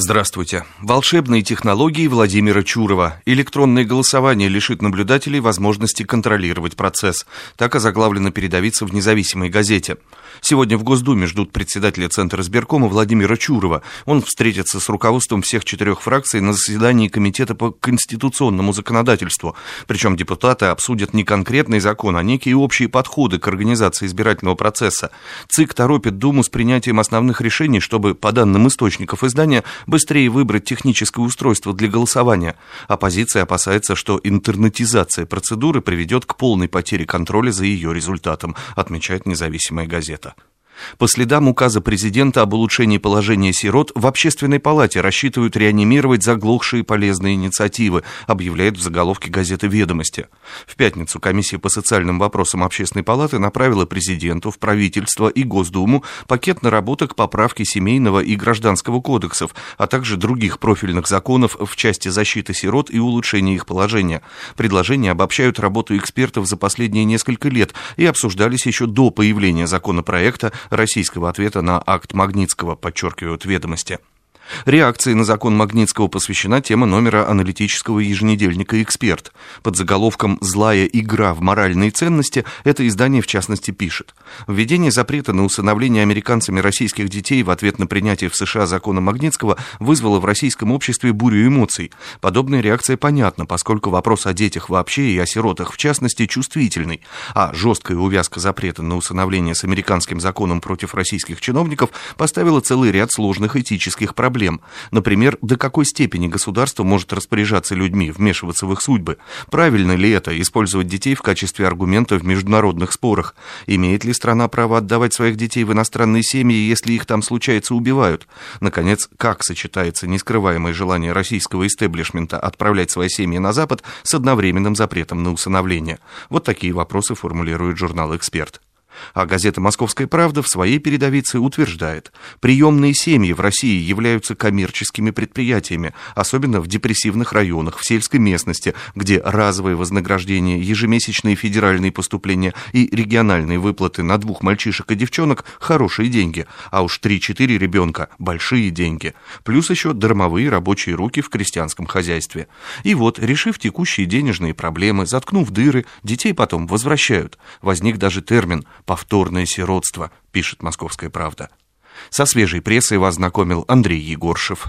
Здравствуйте. Волшебные технологии Владимира Чурова. Электронное голосование лишит наблюдателей возможности контролировать процесс. Так озаглавлено передовица в независимой газете. Сегодня в Госдуме ждут председателя Центра избиркома Владимира Чурова. Он встретится с руководством всех четырех фракций на заседании Комитета по конституционному законодательству. Причем депутаты обсудят не конкретный закон, а некие общие подходы к организации избирательного процесса. ЦИК торопит Думу с принятием основных решений, чтобы, по данным источников издания, быстрее выбрать техническое устройство для голосования. Оппозиция опасается, что интернетизация процедуры приведет к полной потере контроля за ее результатом, отмечает независимая газета. По следам указа президента об улучшении положения сирот в Общественной палате рассчитывают реанимировать заглохшие полезные инициативы, объявляет в заголовке газеты «Ведомости». В пятницу комиссия по социальным вопросам Общественной палаты направила президенту, в правительство и Госдуму пакет наработок поправки семейного и гражданского кодексов, а также других профильных законов в части защиты сирот и улучшения их положения. Предложения обобщают работу экспертов за последние несколько лет и обсуждались еще до появления законопроекта российского ответа на акт Магнитского, подчеркивают ведомости. Реакции на закон Магнитского посвящена тема номера аналитического еженедельника «Эксперт». Под заголовком «Злая игра в моральные ценности» это издание в частности пишет. Введение запрета на усыновление американцами российских детей в ответ на принятие в США закона Магнитского вызвало в российском обществе бурю эмоций. Подобная реакция понятна, поскольку вопрос о детях вообще и о сиротах в частности чувствительный, а жесткая увязка запрета на усыновление с американским законом против российских чиновников поставила целый ряд сложных этических проблем проблем. Например, до какой степени государство может распоряжаться людьми, вмешиваться в их судьбы? Правильно ли это, использовать детей в качестве аргумента в международных спорах? Имеет ли страна право отдавать своих детей в иностранные семьи, если их там случается убивают? Наконец, как сочетается нескрываемое желание российского истеблишмента отправлять свои семьи на Запад с одновременным запретом на усыновление? Вот такие вопросы формулирует журнал «Эксперт». А газета «Московская правда» в своей передовице утверждает, приемные семьи в России являются коммерческими предприятиями, особенно в депрессивных районах, в сельской местности, где разовое вознаграждение, ежемесячные федеральные поступления и региональные выплаты на двух мальчишек и девчонок – хорошие деньги, а уж 3-4 ребенка – большие деньги. Плюс еще дармовые рабочие руки в крестьянском хозяйстве. И вот, решив текущие денежные проблемы, заткнув дыры, детей потом возвращают. Возник даже термин повторное сиротство, пишет «Московская правда». Со свежей прессой вас знакомил Андрей Егоршев.